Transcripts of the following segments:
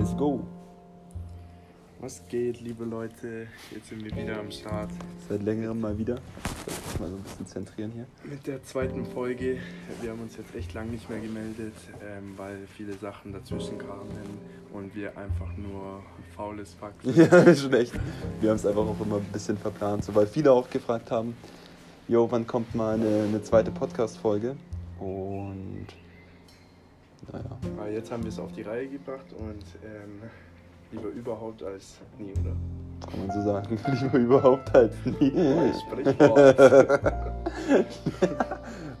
Let's go. Was geht, liebe Leute? Jetzt sind wir wieder am Start Seit längerem mal wieder. Ich mal so ein bisschen zentrieren hier. mit der zweiten Folge. Wir haben uns jetzt echt lang nicht mehr gemeldet, ähm, weil viele Sachen dazwischen kamen und wir einfach nur faules Fuck sind. Ja, schon echt. Wir haben es einfach auch immer ein bisschen verplant, so, weil viele auch gefragt haben, jo, wann kommt mal eine, eine zweite Podcast-Folge? Und naja, Aber jetzt haben wir es auf die Reihe gebracht und ähm, lieber überhaupt als nie, oder? kann man so sagen. Lieber überhaupt als nie. Neues Sprichwort.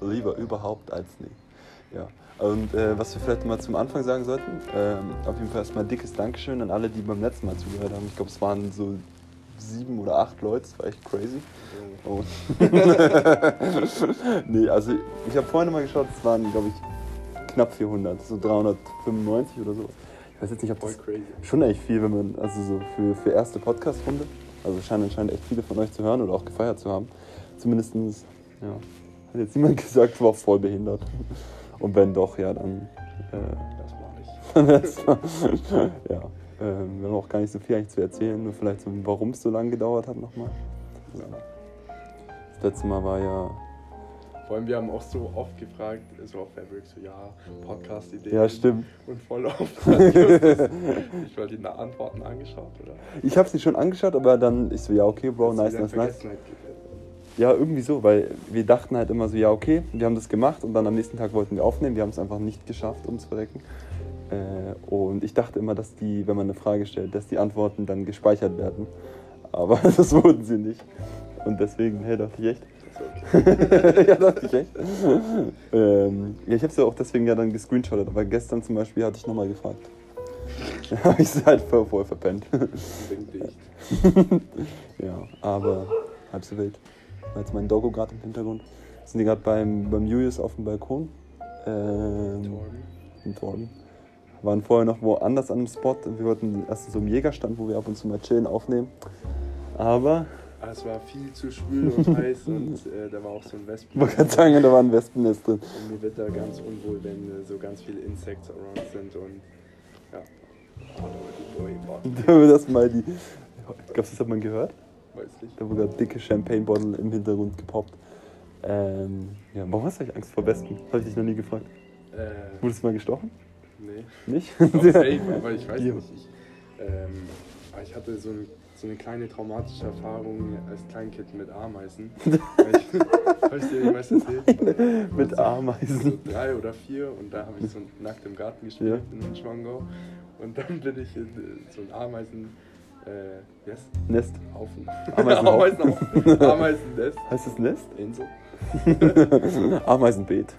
Lieber überhaupt als nie. Ja. Und äh, was wir vielleicht mal zum Anfang sagen sollten, ähm, auf jeden Fall erstmal ein dickes Dankeschön an alle, die beim letzten Mal zugehört haben. Ich glaube, es waren so sieben oder acht Leute, das war echt crazy. Und nee, also ich habe vorhin mal geschaut, es waren, glaube ich, knapp 400, so 395 oder so. Ich weiß jetzt nicht, ob das schon echt viel, wenn man, also so für, für erste Podcast-Runde. Also scheinen anscheinend echt viele von euch zu hören oder auch gefeiert zu haben. Zumindestens, ja, hat jetzt niemand gesagt, es war voll behindert. Und wenn doch, ja, dann, äh, Das ich. wär's mal- ja, ähm, wir haben auch gar nicht so viel eigentlich zu erzählen, nur vielleicht so, warum es so lange gedauert hat nochmal. Das letzte Mal war ja, Vor allem, wir haben auch so oft gefragt, so auf Fabric, so ja, Podcast-Ideen. ja stimmt. Und voll oft. ich wollte die Antworten angeschaut, oder? Ich habe sie schon angeschaut, aber dann, ich so, ja okay, Bro, nice, nice, nice. Vergessenheit gerettet? Ja, irgendwie so, weil wir dachten halt immer so, ja, okay, wir haben das gemacht und dann am nächsten Tag wollten wir aufnehmen. Wir haben es einfach nicht geschafft, ums Verrecken. Äh, und ich dachte immer, dass die, wenn man eine Frage stellt, dass die Antworten dann gespeichert werden. Aber das wurden sie nicht. Und deswegen, hey, dachte ich echt. Das ist okay. ja, dachte ich echt. ähm, ja, ich habe sie auch deswegen ja dann gescreenshottet, aber gestern zum Beispiel hatte ich nochmal gefragt. Da habe ich sie halt voll, voll verpennt. Ja, aber halb so wild. War jetzt mein Doggo gerade im Hintergrund. Sind die gerade beim, beim Julius auf dem Balkon? Ähm, Torben. in Torben. Waren vorher noch woanders an einem Spot. Wir wollten erst so einem Jägerstand, wo wir ab und zu mal chillen, aufnehmen. Aber, Ah, Es war viel zu schwül und heiß und äh, da war auch so ein Wespen. man kann sagen, da war ein Wespennest drin. Und mir wird da ganz unwohl, wenn äh, so ganz viele Insects around sind und ja. Da wird das mal die. Ich glaube, das hat man gehört. weiß nicht. Da wurde gerade dicke Champagne-Bottle im Hintergrund gepoppt. Ähm, ja, warum hast du eigentlich Angst vor Wespen? Habe ich dich noch nie gefragt. Äh, Wurdest du mal gestochen? nee. Nicht? Safe, aber ich weiß Ja. nicht. Ich, ähm, aber ich hatte so, ein, so eine kleine traumatische Erfahrung als Kleinkind mit Ameisen. Weil ich, hab ich dir jemals erzählt? Mit Ameisen. So drei oder vier und da habe ich so nackt im Garten gespielt Ja. in Schwangau. Und dann bin ich in so ein Ameisen. Äh, yes? Nest. Haufen. Ameisenhaufen. Ameisen Ameisennest. Heißt das Nest? Insel. Ameisenbeet.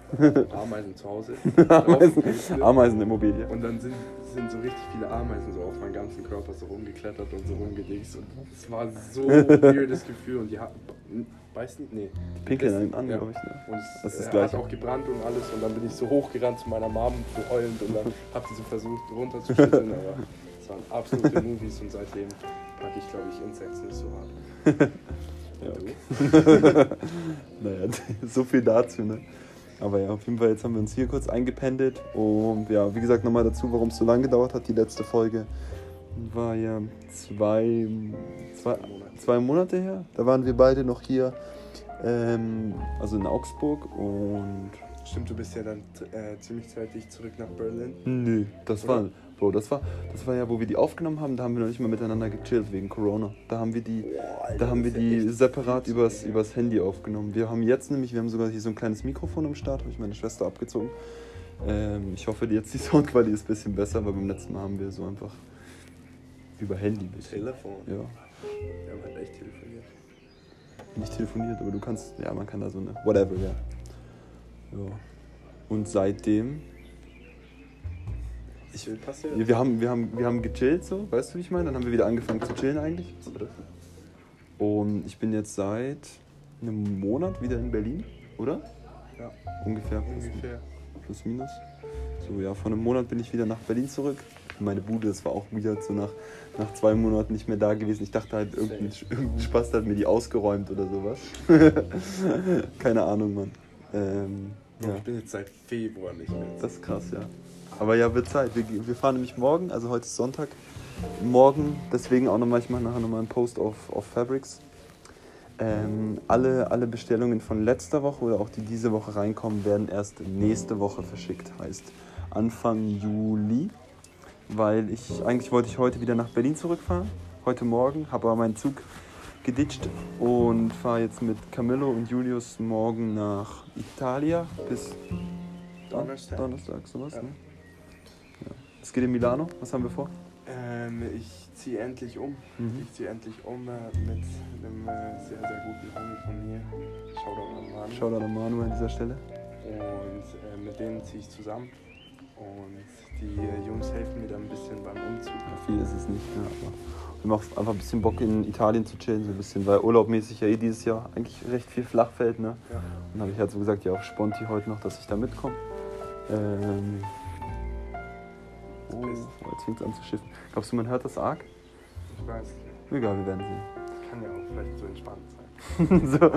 Ameisen zu Hause. Ameisen. Ameisenimmobilie. Und dann sind, sind so richtig viele Ameisen so auf meinen ganzen Körper so rumgeklettert und so rumgedingst. Und es war so ein weirdes Gefühl. Und die hatten. Weiß nicht? Nee. Pinkeln Das- einen an, ja. glaube ich. Ne? Und Das es ist äh, gleich. hat auch gebrannt und alles. Und dann bin ich so hochgerannt zu meiner Mom, heulend. Und dann hab sie so versucht runterzuschütteln. aber es waren absolute Movies. Und seitdem packe ich, glaube ich, Insects nicht so hart. Ja, du? Naja, so viel dazu, ne? Aber ja, auf jeden Fall, jetzt haben wir uns hier kurz eingependelt. Und ja, wie gesagt, nochmal dazu, warum es so lange gedauert hat. Die letzte Folge war ja zwei, zwei, zwei Monate her. Da waren wir beide noch hier, ähm, also in Augsburg. Und Stimmt, du bist ja dann äh, ziemlich zeitig zurück nach Berlin. Nö, das Oder? war, Bro, das war, das war ja, wo wir die aufgenommen haben, da haben wir noch nicht mal miteinander gechillt wegen Corona. Da haben wir die, da haben wir die separat übers, übers Handy aufgenommen. Wir haben jetzt nämlich, wir haben sogar hier so ein kleines Mikrofon am Start, habe ich meine Schwester abgezogen. Ähm, ich hoffe, jetzt die Soundqualität ist ein bisschen besser, weil beim letzten Mal haben wir so einfach über Handy bisschen. Telefon. Ja, Wir haben halt echt telefoniert. nicht telefoniert, aber du kannst, ja, man kann da so eine, whatever, ja. Ja. Und seitdem Ich will passiert. Ja, wir, haben, wir, haben, wir haben gechillt so, weißt du, wie ich meine? Dann haben wir wieder angefangen zu chillen eigentlich. Und ich bin jetzt seit einem Monat wieder in Berlin, oder? Ja, Ungefähr. Plus, ungefähr. plus minus. So, ja, vor einem Monat bin ich wieder nach Berlin zurück. Meine Bude, das war auch wieder so nach, nach zwei Monaten nicht mehr da gewesen. Ich dachte halt, irgendein, irgendein Spaß hat mir die ausgeräumt oder sowas. Keine Ahnung, Mann. Ähm, Ja. Ich bin jetzt seit Februar nicht mehr. Das ist krass, ja. Aber ja, wird Zeit. Wir, wir fahren nämlich morgen, also heute ist Sonntag. Morgen, deswegen auch nochmal, ich mache nachher nochmal einen Post auf, auf Fabrics. Ähm, alle, alle Bestellungen von letzter Woche oder auch die diese Woche reinkommen, werden erst nächste Woche verschickt. Heißt Anfang Juli. Weil ich, eigentlich wollte ich heute wieder nach Berlin zurückfahren. Heute Morgen, habe aber meinen Zug geditscht und fahre jetzt mit Camillo und Julius morgen nach Italia bis Donnerstag. Donnerstag, sowas, Ja. ne? Es geht in Milano. Was haben wir vor? Ähm, ich ziehe endlich um. Mhm. Ich ziehe endlich um äh, mit einem äh, sehr, sehr guten Homie von mir. Shoutout an Manu. Shoutout an Manu an dieser Stelle. Und äh, mit denen ziehe ich zusammen. Und die äh, Jungs helfen mir dann ein bisschen beim Umzug. Ja, viel ist es nicht, ja, aber wir haben auch einfach ein bisschen Bock in Italien zu chillen, so ein bisschen, weil urlaubmäßig ja eh dieses Jahr eigentlich recht viel flach fällt, ne? Ja. Und dann habe ich halt so gesagt, ja, auf Sponti heute noch, dass ich da mitkomme. Ähm, oh, jetzt fängt es an zu schiffen. Glaubst du, man hört das arg? Ich weiß, Egal, wir werden kann ja auch vielleicht so entspannt sehen. sein. so.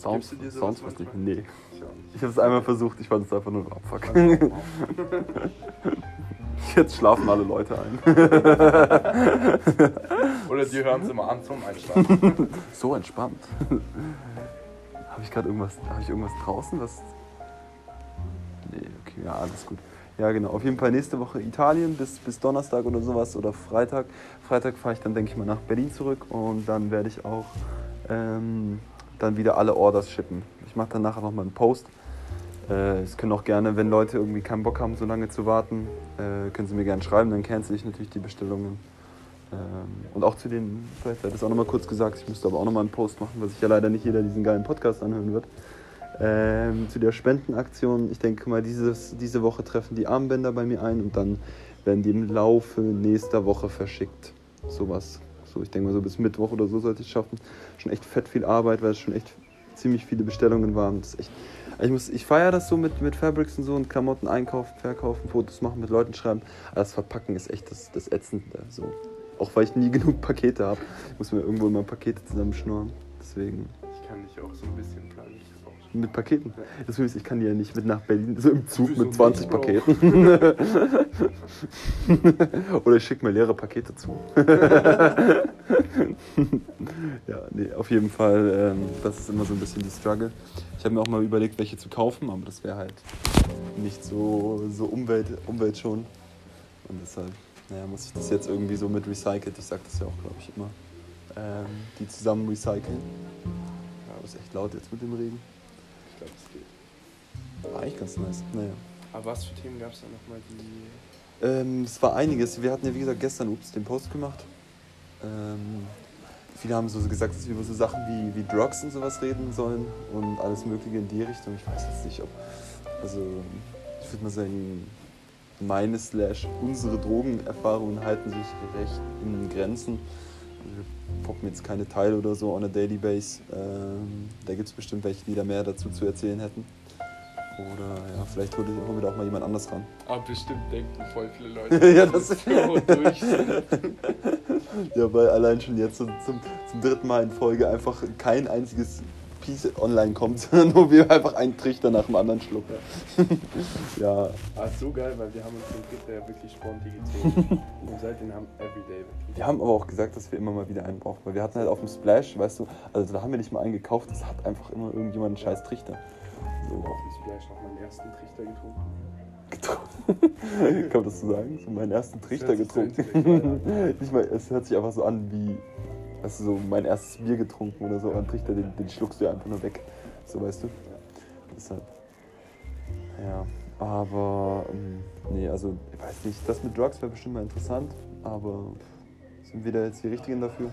Sound, Gibst du Sounds nicht. manchmal? Nee. Ich nicht. Ich habe es einmal versucht, ich fand es einfach nur oh, fuck. Also, Jetzt schlafen alle Leute ein. Oder die hören es immer an zum Einschlafen. So entspannt. habe ich gerade irgendwas, habe ich irgendwas draußen, was Nee, okay, ja, alles gut. Ja, genau. Auf jeden Fall nächste Woche Italien bis, bis Donnerstag oder sowas oder Freitag. Freitag fahre ich dann, denke ich mal, nach Berlin zurück und dann werde ich auch ähm, dann wieder alle Orders shippen. Ich mache dann nachher nochmal einen Post. Äh, Es können auch gerne, wenn Leute irgendwie keinen Bock haben, so lange zu warten, äh, können sie mir gerne schreiben, dann cancel ich natürlich die Bestellungen. Ähm, Und auch zu den, vielleicht hat das auch nochmal kurz gesagt, ich müsste aber auch nochmal einen Post machen, weil sich ja leider nicht jeder diesen geilen Podcast anhören wird. Ähm, zu der Spendenaktion, ich denke mal, dieses, diese Woche treffen die Armbänder bei mir ein und dann werden die im Laufe nächster Woche verschickt. Sowas. So, ich denke mal, so bis Mittwoch oder so sollte ich es schaffen. Schon echt fett viel Arbeit, weil es schon echt ziemlich viele Bestellungen waren. Das ist echt, ich, muss- ich feiere das so mit, mit Fabrics und so und Klamotten einkaufen, verkaufen, Fotos machen, mit Leuten schreiben. Aber das Verpacken ist echt das, das Ätzende. So. Auch weil ich nie genug Pakete habe. Ich muss mir irgendwo immer Pakete zusammenschnurren. Deswegen. Ich kann dich auch so ein bisschen planen. Mit Paketen. Das ist, ich kann die ja nicht mit nach Berlin, so im Zug mit 20 nicht, Bro? Paketen. Oder ich schicke mir leere Pakete zu. ja, nee, auf jeden Fall, ähm, das ist immer so ein bisschen die Struggle. Ich habe mir auch mal überlegt, welche zu kaufen, aber das wäre halt nicht so, so Umwelt, umweltschonend. Und deshalb, naja, muss ich das jetzt irgendwie so mit recycelt, ich sag das ja auch, glaube ich, immer, ähm, die zusammen recyceln. Ja, das ist echt laut jetzt mit dem Regen. Ich glaube, es geht. War eigentlich ganz nice. Naja. Aber was für Themen gab es da nochmal, die. Ähm, es war einiges. Wir hatten ja, wie gesagt, gestern Ups den Post gemacht. Ähm, viele haben so gesagt, dass wir über so Sachen wie, wie Drugs und sowas reden sollen und alles Mögliche in die Richtung. Ich weiß jetzt nicht, ob. Also, ich würde mal sagen, meine slash unsere Drogenerfahrungen halten sich recht in Grenzen. Wir poppen jetzt keine Teile oder so on a daily base. Ähm, da gibt es bestimmt welche, die da mehr dazu zu erzählen hätten. Oder ja, vielleicht holen wir wir da auch mal jemand anders ran. Aber bestimmt denken voll viele Leute. Ja, das- durch sind. Ja, weil allein schon jetzt zum, zum dritten Mal in Folge einfach kein einziges Piece online kommt, sondern nur wir einfach einen Trichter nach dem anderen schlucken. ja, Ah, ist so geil, weil wir haben uns den Trichter ja wirklich spontan gezogen. Und seitdem haben Everyday wirklich. wir haben aber auch gesagt, dass wir immer mal wieder einen brauchen, weil wir hatten halt auf dem Splash, weißt du, also da haben wir nicht mal einen gekauft, das hat einfach immer irgendjemand einen scheiß Trichter. So auf dem Splash noch meinen ersten Trichter getrunken. getrunken. Kann man das so sagen? So meinen ersten Trichter getrunken. nicht mal, es hört sich einfach so an wie, weißt du, so mein erstes Bier getrunken oder so. Ein Trichter, den, den schluckst du ja einfach nur weg. So, weißt du? Deshalb. Ja, aber, ähm, nee, also, ich weiß nicht, das mit Drugs wäre bestimmt mal interessant, aber sind wir da jetzt die Richtigen dafür?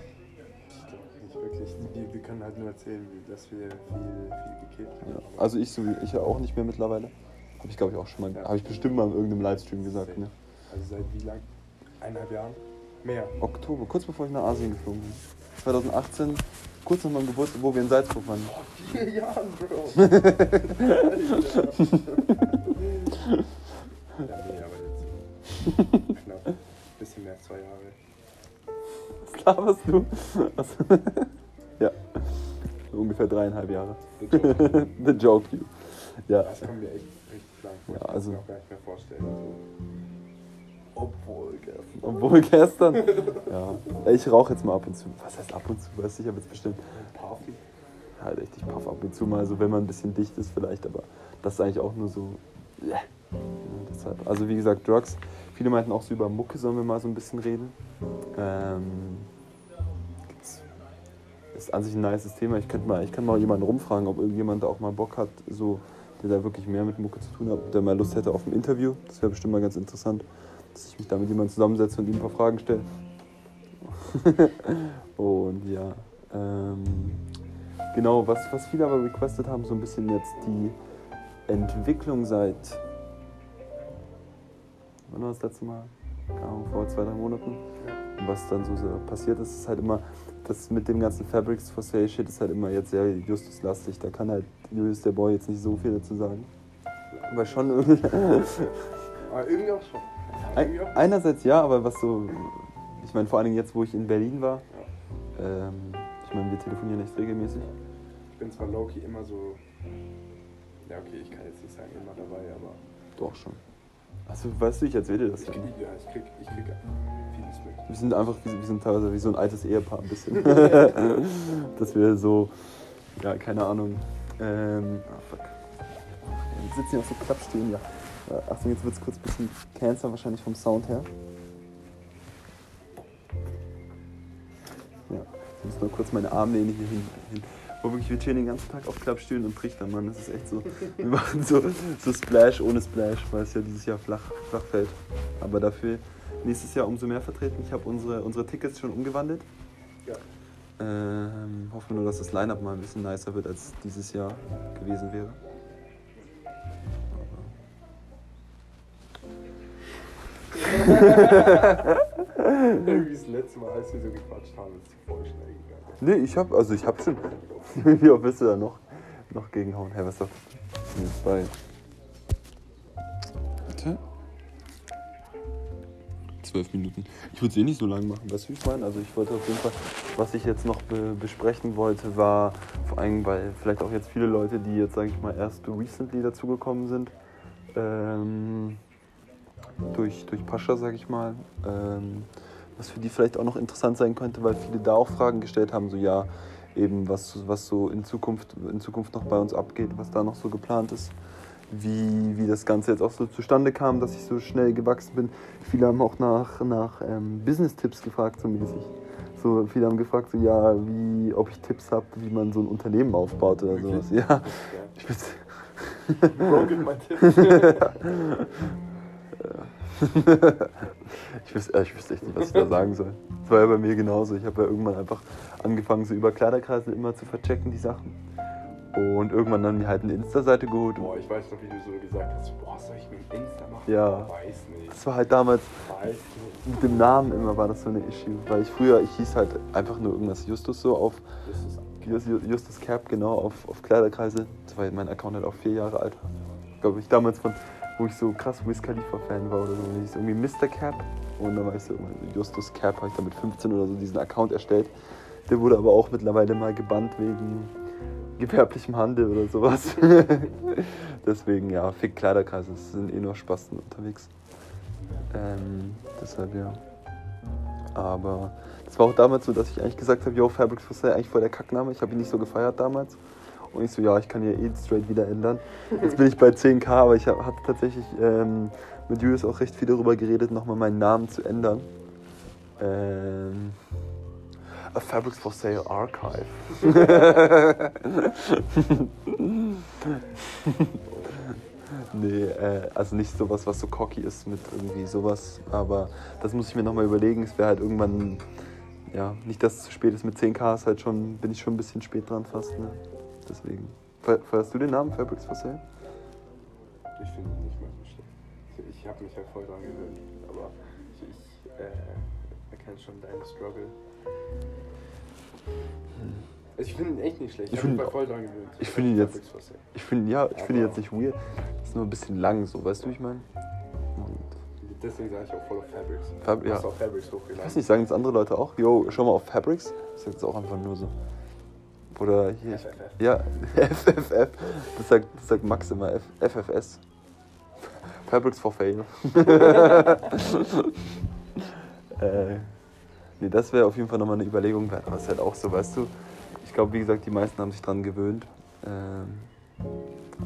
Ich glaube nicht wirklich. Wir, wir können halt nur erzählen, dass wir viel, viel gekippt Ja. haben. Also ich, so, ich ja auch nicht mehr mittlerweile. Habe ich, glaube ich, auch schon mal, Ja. habe ich bestimmt mal in irgendeinem Livestream gesagt, ne? Also seit wie lang? Eineinhalb Jahren? Mehr. Oktober, kurz bevor ich nach Asien geflogen bin. 2018, kurz nach meinem Geburtstag, wo wir in Salzburg waren. Vor vier Jahren, Bro. Ja, nee, aber jetzt knapp. Bisschen mehr als zwei Jahre. Was laberst du? Was? ja, ungefähr dreieinhalb Jahre. The joke. The joke, you. Ja. Das kommt mir echt richtig lang vor. Ja, ich kann also- mir auch gar nicht mehr vorstellen. Also, Obwohl gestern. Obwohl gestern. ja. Ich rauche jetzt mal ab und zu. Was heißt ab und zu? Weißt du, ich habe jetzt bestimmt. Party. Halt echt, ich puff ab und zu mal, so wenn man ein bisschen dicht ist vielleicht, aber das ist eigentlich auch nur so. Ja, deshalb. Also wie gesagt, Drugs. Viele meinten auch so über Mucke sollen wir mal so ein bisschen reden. Ähm, ist an sich ein nices Thema. Ich könnte mal, ich kann mal jemanden rumfragen, ob irgendjemand da auch mal Bock hat, so, der da wirklich mehr mit Mucke zu tun hat, der mal Lust hätte auf ein Interview. Das wäre bestimmt mal ganz interessant, dass ich mich da mit jemandem zusammensetze und ihm ein paar Fragen stelle. und ja, ähm, genau, was, was viele aber requested haben, so ein bisschen jetzt die Entwicklung seit, wann war das letzte Mal? Ahnung, vor zwei, drei Monaten. Und was dann so, so passiert ist, ist halt immer, das mit dem ganzen Fabrics for Sale Shit ist halt immer jetzt sehr Justus-lastig. Da kann halt Julius der Boy jetzt nicht so viel dazu sagen. Aber schon irgendwie. Aber irgendwie auch schon. Ein, einerseits ja, aber was so. Ich meine, vor allen Dingen jetzt, wo ich in Berlin war. Ja. Ähm, ich meine, wir telefonieren echt regelmäßig. Ich bin zwar Loki immer so. Ja, okay, ich kann jetzt nicht sagen immer dabei, aber. Doch schon. Also, weißt du, ich erzähle dir das Ich ja. krieg, ja, ich krieg, ich krieg vieles mit. Wir sind einfach, wir sind teilweise wie so ein altes Ehepaar ein bisschen. Dass wir so, ja, keine Ahnung. Ähm, ah, fuck. Wir sitzen hier auf so Klappstühlen, ja. Äh, Achtung, jetzt wird es kurz ein bisschen Cancer wahrscheinlich vom Sound her. Ja, ich muss nur kurz meine Armlehne hier hin. hin. Wo wirklich, wir chillen den ganzen Tag auf Klappstühlen und Trichtern, Mann. Das ist echt so. Wir machen so, so Splash ohne Splash, weil es ja dieses Jahr flach, flach fällt. Aber dafür nächstes Jahr umso mehr vertreten. Ich habe unsere, unsere Tickets schon umgewandelt. Ja. Ähm, hoffen nur, dass das Line-Up mal ein bisschen nicer wird, als dieses Jahr gewesen wäre. Irgendwie das letzte Mal, als wir so gequatscht haben, ist die voll schnell gegangen. Nee, ich hab, also ich hab schon. Wie oft willst du da noch, noch gegenhauen? Hä, was doch? Ich bin jetzt bei. Warte. Zwölf Minuten. Ich würde es eh nicht so lang machen, weißt du, wie ich meine? Also ich wollte auf jeden Fall, was ich jetzt noch be besprechen wollte, war vor allem, weil vielleicht auch jetzt viele Leute, die jetzt, sage ich mal, erst recently dazugekommen sind, ähm, durch, durch Pascha, sage ich mal, ähm, was für die vielleicht auch noch interessant sein könnte, weil viele da auch Fragen gestellt haben, so ja, eben was, was so in Zukunft, in Zukunft noch bei uns abgeht, was da noch so geplant ist, wie, wie das Ganze jetzt auch so zustande kam, dass ich so schnell gewachsen bin. Viele haben auch nach, nach ähm, Business-Tipps gefragt, so mäßig. So, viele haben gefragt, so, ja, wie, ob ich Tipps habe, wie man so ein Unternehmen aufbaut oder Wirklich? sowas. Ja, Ja. ich bin, Broken mein Tipp. ich, wüsste, äh, ich wüsste echt nicht, was ich da sagen soll. Das war ja bei mir genauso. Ich habe ja irgendwann einfach angefangen, so über Kleiderkreise immer zu verchecken, die Sachen. Und irgendwann dann mir halt eine Insta-Seite geholt. Boah, ich weiß noch, wie du so gesagt hast, boah, soll ich mit Insta machen? Ja. Weiß nicht. Das war halt damals Weiß nicht. mit dem Namen immer war das so eine Issue. Weil ich früher, ich hieß halt einfach nur irgendwas Justus so auf Das ist Just- Justus Cap, genau, auf, auf Kleiderkreise. Das war mein Account halt auch vier Jahre alt. Glaube ich, damals von, wo ich so krass Wiz Khalifa-Fan war oder so. Und ich so irgendwie Mr. Cap. Und dann irgendwann so Justus Cap, habe ich dann mit 15 oder so diesen Account erstellt. Der wurde aber auch mittlerweile mal gebannt wegen gewerblichem Handel oder sowas. Deswegen, ja, fick Kleiderkreise, es sind eh nur Spasten unterwegs. Ähm, deshalb, ja. Aber das war auch damals so, dass ich eigentlich gesagt habe, yo, Fabrics for Sale, eigentlich voll der Kackname. Ich habe ihn nicht so gefeiert damals. Und ich so, ja, ich kann ja eh straight wieder ändern. Jetzt bin ich bei 10k, aber ich hab- hatte tatsächlich ähm, mit Julius auch recht viel darüber geredet, nochmal meinen Namen zu ändern. Ähm, A Fabrics for Sale Archive. nee, äh, also nicht sowas, was so cocky ist mit irgendwie sowas. Aber das muss ich mir nochmal überlegen. Es wäre halt irgendwann, ja, nicht, dass es zu spät ist. Mit 10k ist halt schon, bin ich schon ein bisschen spät dran fast. Ne? Deswegen. Fe- Feierst du den Namen Fabrics for Sale? Ich finde ihn nicht mehr so schlimm. Ich, ich habe mich halt voll dran gewöhnt. Aber ich, ich äh, erkenne schon deinen Struggle. Also ich finde ihn echt nicht schlecht. Ich Ich find- voll dran gewöhnt. ich find ihn jetzt-. Ich finde, ja, ich finde jetzt nicht weird. Ist nur ein bisschen lang so, weißt du, wie ich meine? Deswegen sage ich auch voll auf Fabrics. Fab- Du hast ja. auch Fabrics Ich hochgeladen. weiß nicht, sagen das andere Leute auch? Yo, schau mal auf Fabrics? Ich sag jetzt auch einfach nur so. Oder hier. FFF. Ja, FFF. Das sagt, das sagt Max immer. F, FFS. Fabrics for Fail. äh, nee, das wäre auf jeden Fall nochmal eine Überlegung. Aber es ist halt auch so, weißt du. Ich glaube, wie gesagt, die meisten haben sich dran gewöhnt. Ähm,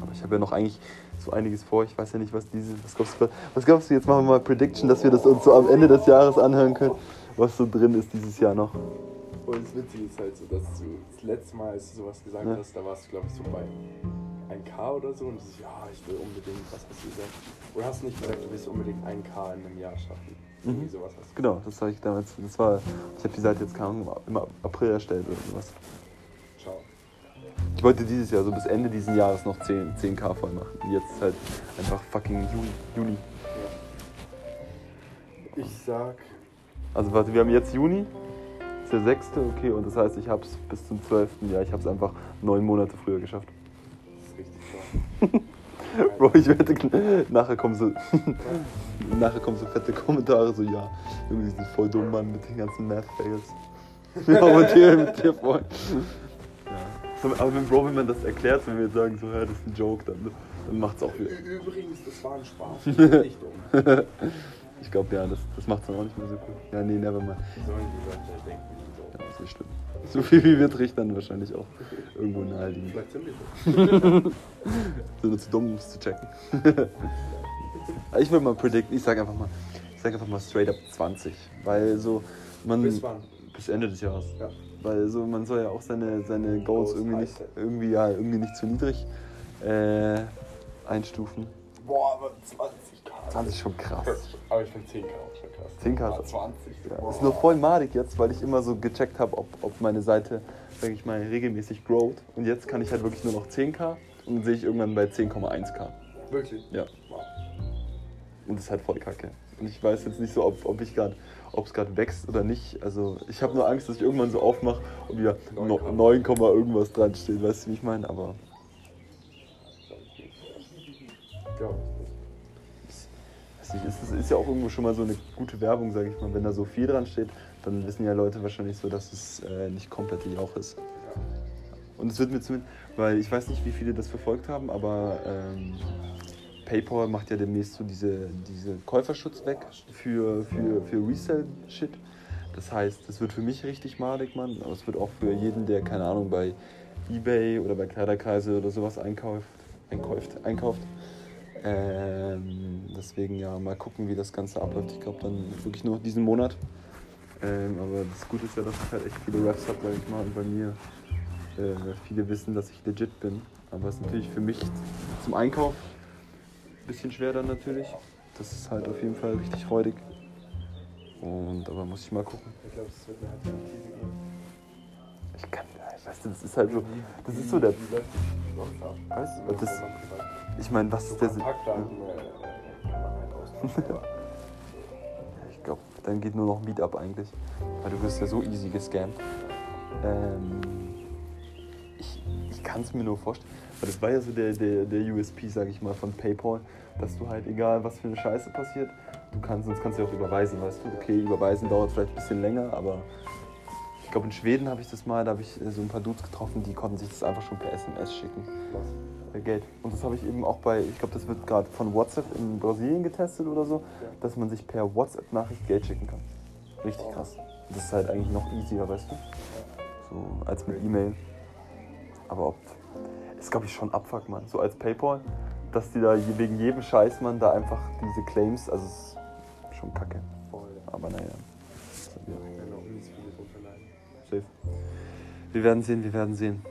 aber ich habe ja noch eigentlich so einiges vor. Ich weiß ja nicht, was diese. Was glaubst du, was glaubst du jetzt machen wir mal Prediction, dass wir das uns so am Ende des Jahres anhören können, was so drin ist dieses Jahr noch. Und das Witzige ist halt so, dass du das letzte Mal, als du sowas gesagt Ja. hast, da warst du, glaube ich, so bei 1K oder so und du so, ja, ich will unbedingt, was hast du gesagt? Oder hast du nicht gesagt, du willst unbedingt 1K in einem Jahr schaffen? Irgendwie Mhm. sowas hast du Genau, das habe ich damals. Das war. Ich habe die Seite jetzt keine Ahnung, im April erstellt oder sowas. Schau. Ich wollte dieses Jahr, so bis Ende dieses Jahres noch 10, 10k voll machen. Jetzt ist halt einfach fucking Juni. Juni. Ja. Ich sag, Also warte, wir haben jetzt Juni. Ist der 6. Okay, und das heißt, ich habe es bis zum 12. Ja, ich habe es einfach neun Monate früher geschafft. das ist richtig schlau. Bro, ich wette, nachher kommen so, nachher kommen so fette Kommentare, so, ja, Junge, die sind voll dumm, Mann, mit den ganzen Math-Fails. ja, mit dir, mit dir voll. Ja. Aber wenn Bro, wenn man das erklärt, wenn wir jetzt sagen, so, ja, das ist ein Joke, dann, dann macht's auch wieder. Übrigens, das war ein Spaß. Nicht dumm. Ich glaube, ja, das, das macht's dann auch nicht mehr so cool. Ja, nee, never mind. Sollen die Leute denken. Ja, ist nicht schlimm. So viel wie wir trichtern wahrscheinlich auch irgendwo naheliegend. Vielleicht sind wir dumm. Sind nur zu dumm, um es zu checken. ich will mal predikten, ich sag einfach mal, ich sag einfach mal straight up 20. Weil so, man. Bis wann? Bis Ende des Jahres. Ja. Weil so, man soll ja auch seine, seine Goals Goals irgendwie nicht, irgendwie, ja, irgendwie nicht zu niedrig äh, einstufen. Boah, aber 20k. 20 ist schon krass. Aber ich finde 10k auch schon krass. 10K Ah, ist- 20. Ja, Boah. ist nur voll madig jetzt, weil ich immer so gecheckt habe, ob, ob meine Seite, sag ich mal, regelmäßig growt. Und jetzt kann ich halt wirklich nur noch 10k und dann sehe ich irgendwann bei 10,1k. Wirklich? Ja. Wow. Und das ist halt voll kacke. Und ich weiß jetzt nicht so, ob, ob ich gerade, ob es gerade wächst oder nicht. Also ich habe nur Angst, dass ich irgendwann so aufmache und wieder 9,. 9, Komma irgendwas dran steht. Weißt du, wie ich meine? Aber nicht. Nicht, ist, ist ja auch irgendwo schon mal so eine gute Werbung, sage ich mal. Wenn da so viel dran steht, dann wissen ja Leute wahrscheinlich so, dass es äh, nicht komplett Jauch ist. Und es wird mir zumindest, weil ich weiß nicht, wie viele das verfolgt haben, aber ähm, PayPal macht ja demnächst so diese, diese Käuferschutz weg für, für, für Resell-Shit. Das heißt, das wird für mich richtig madig, Mann, aber es wird auch für jeden, der, keine Ahnung, bei Ebay oder bei Kleiderkreise oder sowas einkauft, einkauft, einkauft. Ähm, deswegen ja, mal gucken, wie das Ganze abläuft. Ich glaube dann wirklich nur diesen Monat. Ähm, aber das Gute ist ja, dass ich halt echt viele Raps habe, sag ich mal, und bei mir äh, viele wissen, dass ich legit bin. Aber es ist natürlich für mich zum Einkauf ein bisschen schwer dann natürlich. Das ist halt auf jeden Fall richtig freudig. Und aber muss ich mal gucken. Ich glaube, es wird mir halt eine Krise geben. Ich kann, weißt du, das ist halt so, das ist so der, Weißt du, Das ich meine, was ist der Sinn? Äh, äh, halt Ich glaube, dann geht nur noch Meetup eigentlich. Weil du wirst ja so easy gescammt. Ähm, ich ich kann es mir nur vorstellen. Weil das war ja so der, der, der USP, sag ich mal, von PayPal, dass du halt, egal was für eine Scheiße passiert, du kannst, sonst kannst du ja auch überweisen, weißt du? Okay, überweisen dauert vielleicht ein bisschen länger, aber ich glaube, in Schweden habe ich das mal, da habe ich äh, so ein paar Dudes getroffen, die konnten sich das einfach schon per SMS schicken. was? äh, Geld. Und das habe ich eben auch bei, ich glaube, das wird gerade von WhatsApp in Brasilien getestet oder so, Ja. dass man sich per WhatsApp-Nachricht Geld schicken kann. Richtig Oh. krass. Das ist halt eigentlich noch easier, weißt du? So als mit E-Mail. Aber ob. Ist, glaube ich, schon Abfuck, Mann. So als PayPal, dass die da wegen jedem Scheiß, man da einfach diese Claims, also es ist schon kacke. Aber naja. Da Safe. Wir werden sehen, wir werden sehen.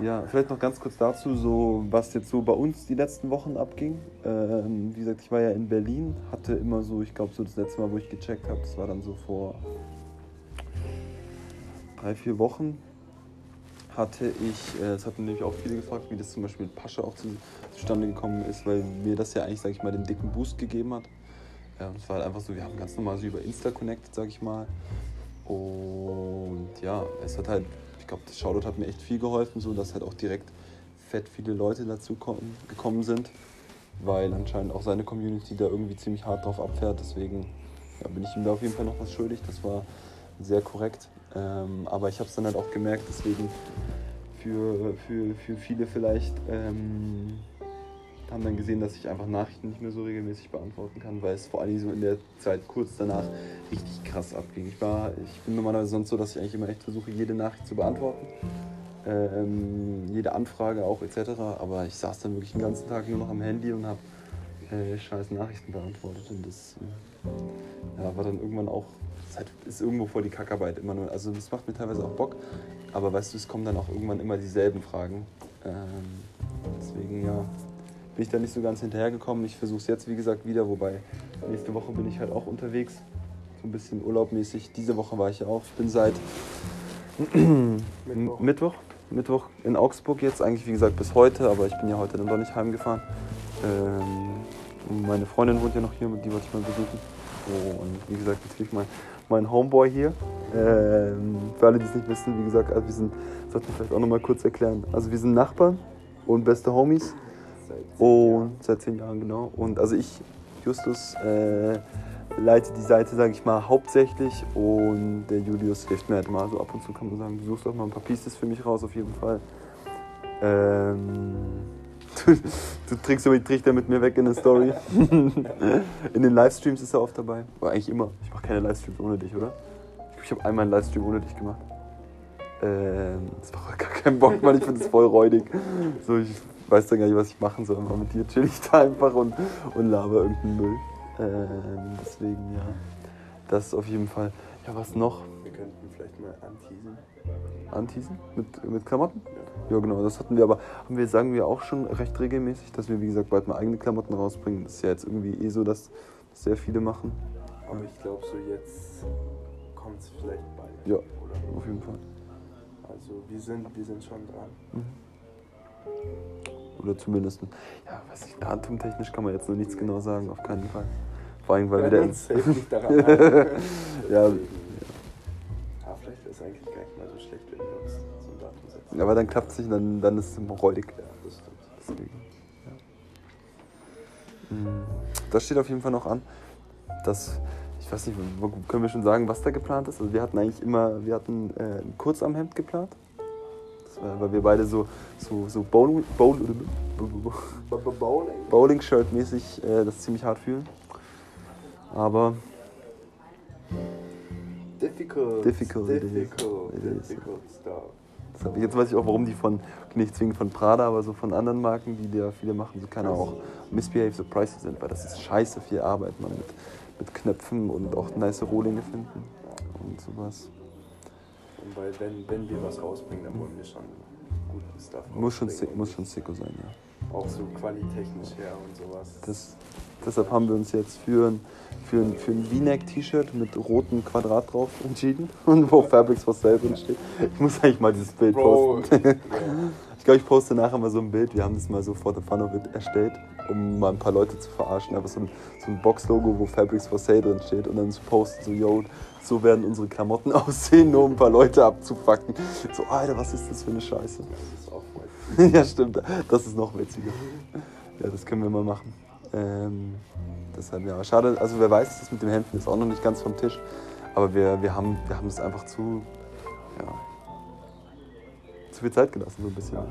Ja, vielleicht noch ganz kurz dazu, so was jetzt so bei uns die letzten Wochen abging. Ähm, wie gesagt, ich war ja in Berlin, hatte immer so, ich glaube so das letzte Mal, wo ich gecheckt habe, das war dann so vor drei, vier Wochen, hatte ich, äh, das hatten nämlich auch viele gefragt, wie das zum Beispiel mit Pasche auch zu, zustande gekommen ist, weil mir das ja eigentlich, sag ich mal, den dicken Boost gegeben hat. Ja, es war halt einfach so, wir haben ganz normal so über Insta connected, sag ich mal. Und ja, es hat halt, ich glaube, das Shoutout hat mir echt viel geholfen, so dass halt auch direkt fett viele Leute dazu kommen, gekommen sind, weil anscheinend auch seine Community da irgendwie ziemlich hart drauf abfährt. Deswegen ja, bin ich ihm da auf jeden Fall noch was schuldig. Das war sehr korrekt. Ähm, aber ich habe es dann halt auch gemerkt, deswegen für, für, für viele vielleicht ähm, haben dann gesehen, dass ich einfach Nachrichten nicht mehr so regelmäßig beantworten kann, weil es vor allem so in der Zeit kurz danach richtig krass abging. Ich, war, ich bin normalerweise sonst so, dass ich eigentlich immer echt versuche, jede Nachricht zu beantworten. Ähm, jede Anfrage auch etc. Aber ich saß dann wirklich den ganzen Tag nur noch am Handy und habe äh, scheiß Nachrichten beantwortet. Und das äh, ja, war dann irgendwann auch, halt, ist irgendwo vor die Kackarbeit immer nur. Also das macht mir teilweise auch Bock, aber weißt du, es kommen dann auch irgendwann immer dieselben Fragen. Ähm, deswegen ja, bin ich da nicht so ganz hinterhergekommen. Ich versuche es jetzt, wie gesagt, wieder, wobei nächste Woche bin ich halt auch unterwegs. So ein bisschen urlaubmäßig. Diese Woche war ich ja auch. Ich bin seit Mittwoch. Mittwoch. Mittwoch in Augsburg jetzt, eigentlich wie gesagt bis heute, aber ich bin ja heute dann doch nicht heimgefahren. Ähm, meine Freundin wohnt ja noch hier, die wollte ich mal besuchen. Oh, und wie gesagt, natürlich mein, mein Homeboy hier. Ähm, für alle, die es nicht wissen, wie gesagt, also wir sind, sollten wir vielleicht auch noch mal kurz erklären. Also wir sind Nachbarn und beste Homies. Und seit zehn Jahren, genau. Und also ich, Justus, äh, leite die Seite, sage ich mal, hauptsächlich. Und der Julius hilft mir halt mal so ab und zu, kann man sagen, du suchst auch mal ein paar Pieces für mich raus, auf jeden Fall. Ähm, du, du trägst immer die Trichter mit mir weg in der Story. in den Livestreams ist er oft dabei. Aber eigentlich immer. Ich mache keine Livestreams ohne dich, oder? Ich habe einmal einen Livestream ohne dich gemacht. Ähm, das macht gar keinen Bock, Mann. Ich finde das voll räudig. So, ich weiß dann gar nicht, was ich machen soll. Aber mit dir chill ich da einfach und, und laber irgendeinen Müll. Ähm, deswegen, ja. Das ist auf jeden Fall. Ja, was noch? Wir könnten vielleicht mal anteasen. Anteasen? Mit, mit Klamotten? Ja. Ja, genau, das hatten wir aber, haben wir, sagen wir auch schon recht regelmäßig, dass wir, wie gesagt, bald mal eigene Klamotten rausbringen. Das ist ja jetzt irgendwie eh so, dass das sehr viele machen. Aber ich glaube, so jetzt kommt es vielleicht bald. Ja. Oder? Auf jeden Fall. Also wir sind, wir sind schon dran. Oder zumindest, ja, weiß ich, datumtechnisch kann man jetzt noch nichts genau sagen, auf keinen Fall. Vor allem, weil wir Werden da safe nicht daran Ja. Deswegen, Aber vielleicht ist es eigentlich gar nicht mal so schlecht, wenn wir uns so ein Datum setzen. Aber dann klappt es nicht, dann, dann ist es immer räudig. Ja, das stimmt. Deswegen, ja. Mm, Das steht auf jeden Fall noch an. Das, ich weiß nicht, können wir schon sagen, was da geplant ist? Also wir hatten eigentlich immer, wir hatten äh, ein Kurzarmhemd geplant. Weil wir beide so, so, so Bowling, Bowl, Bowling? Bowling-Shirt-mäßig äh, das ziemlich hart fühlen. Aber Difficult. Difficult. Difficult. Difficult stuff. jetzt weiß ich auch, warum die von, nicht zwingend von Prada, aber so von anderen Marken, die da viele machen, so keine auch Misbehave so Prices sind, weil das ist scheiße viel Arbeit, man mit, mit Knöpfen und auch nice Rohlinge finden und sowas. Und weil wenn, wenn wir was rausbringen, dann wollen wir schon guten Stuff Muss schon, muss schon sicko sein, ja. Auch so qualitechnisch her und sowas. Das, deshalb haben wir uns jetzt für ein, für ein, für ein V-Neck-T-Shirt mit rotem Quadrat drauf entschieden und wo Fabrics for Sale drin steht. Ich muss eigentlich mal dieses Bild Bro, posten. Ich glaube, ich poste nachher mal so ein Bild. Wir haben das mal so for the fun of it erstellt, um mal ein paar Leute zu verarschen. Einfach so ein, so ein Box-Logo, wo Fabrics for Sale drin steht und dann zu posten, so, yo, so werden unsere Klamotten aussehen, nur um ein paar Leute abzufacken. So, Alter, was ist das für eine Scheiße? das ist auch. ja, stimmt. Das ist noch witziger. Ja, das können wir mal machen. Ähm, deshalb, ja, schade. Also, wer weiß, das mit dem Hemden ist auch noch nicht ganz vom Tisch. Aber wir, wir haben wir haben es einfach zu, ja, zu viel Zeit gelassen, so ein bisschen. Ja.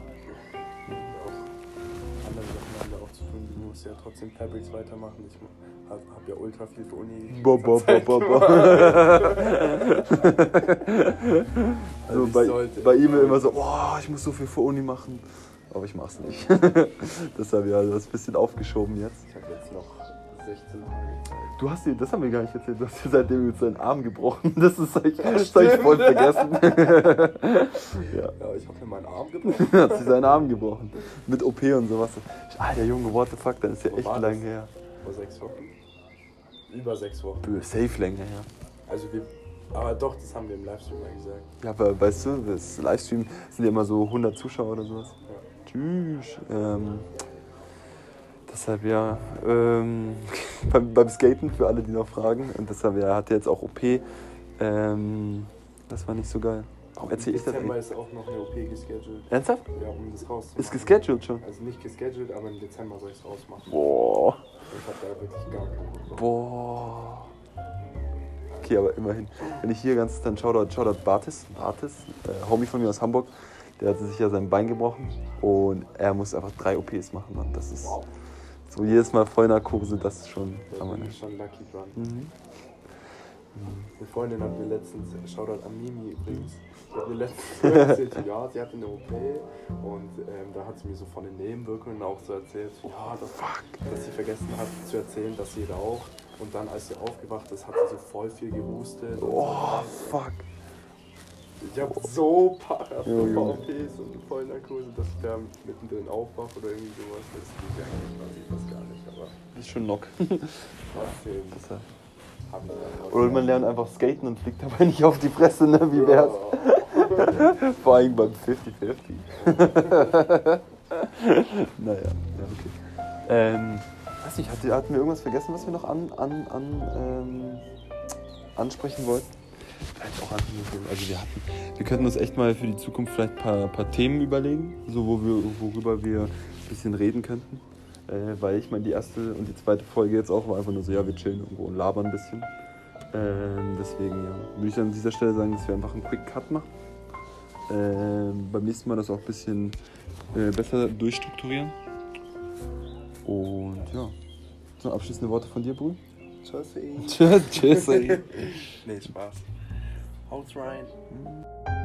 Auch musst ja trotzdem Fabrics weitermachen. Ich habe hab ja ultra viel für Uni. Bo, bo, bo, bo, bo. Also so, bei, sollte- bei ihm immer so, oh, ich muss so viel für Uni machen. Aber ich mach's nicht. Deshalb ja, das ist ein bisschen aufgeschoben jetzt. Ich habe jetzt noch 16 Tage Zeit. Du hast dir, das haben wir gar nicht erzählt, du hast dir seitdem jetzt deinen Arm gebrochen. Das ist das hab ich voll vergessen. ja. Ja, ich habe mir meinen Arm gebrochen. hat sich seinen Arm gebrochen. Mit OP und sowas. Alter Junge, what the fuck, dann ist ja Wo echt lang das? her. Vor sechs Wochen. Über sechs Wochen. Bö, Safe länger her. Also wir. Aber doch, das haben wir im Livestream mal gesagt. Ja, aber weißt du, das Livestream sind ja immer so 100 Zuschauer oder sowas. Ja. Tschüss. Ähm, deshalb ja, ähm, beim, beim Skaten für alle, die noch fragen. Und deshalb ja, hat er jetzt auch OP. Ähm, das war nicht so geil. Warum erzähle ich Im das Dezember eigentlich? ist auch noch eine OP gescheduled. Ernsthaft? Ja, um das rauszumachen. Ist gescheduled schon. Also nicht gescheduled, aber im Dezember soll ich es rausmachen. Boah. Ich hab da wirklich gar keinen Bock. Boah. Okay, aber immerhin. Wenn ich hier ganz, dann Shoutout, Shoutout Bartis, Bartis, äh, Homie von mir aus Hamburg, der hat sich ja sein Bein gebrochen und er muss einfach drei OPs machen. Und das ist so jedes Mal Vollnarkose, das ist schon bin ne? ich schon lucky dran. Mhm. Eine Freundin hat mir letztens, Shoutout an Mimi übrigens, die hat mir letztens erzählt, ja, sie hatte eine OP und ähm, da hat sie mir so von den Nebenwirkungen auch so erzählt, ja, dass, dass sie vergessen hat zu erzählen, dass sie raucht und dann, als sie aufgewacht ist, hat sie so voll viel gehustet. Oh, so. fuck. Ich hab so para Jo, für Junge. OPs und Vollnarkose, dass ich da mittendrin aufwache oder irgendwie sowas. Das geht ja eigentlich quasi fast gar nicht, aber Das ist schon Knock. trotzdem Das, äh, Oder man lernt einfach skaten und fliegt dabei nicht auf die Fresse, ne? Wie wär's? Vor allem beim 50-50. naja, ja, okay. Ähm, weiß nicht, hat- hatten wir irgendwas vergessen, was wir noch an, an, an, ähm, ansprechen wollten? Vielleicht auch einfach nur so. Also wir hatten, wir könnten uns echt mal für die Zukunft vielleicht ein paar, paar Themen überlegen, so wo wir, worüber wir ein bisschen reden könnten. Äh, weil ich meine, die erste und die zweite Folge jetzt auch war einfach nur so, ja, wir chillen irgendwo und labern ein bisschen. Ähm, deswegen ja, würde ich an dieser Stelle sagen, dass wir einfach einen Quick Cut machen. Ähm, beim nächsten Mal das auch ein bisschen äh, besser durchstrukturieren. Und ja, so abschließende Worte von dir, Brü? Tschüssi. Tschüss. Tschüss. ey. Nee, Spaß. Thanks, Ryan. Mm-hmm.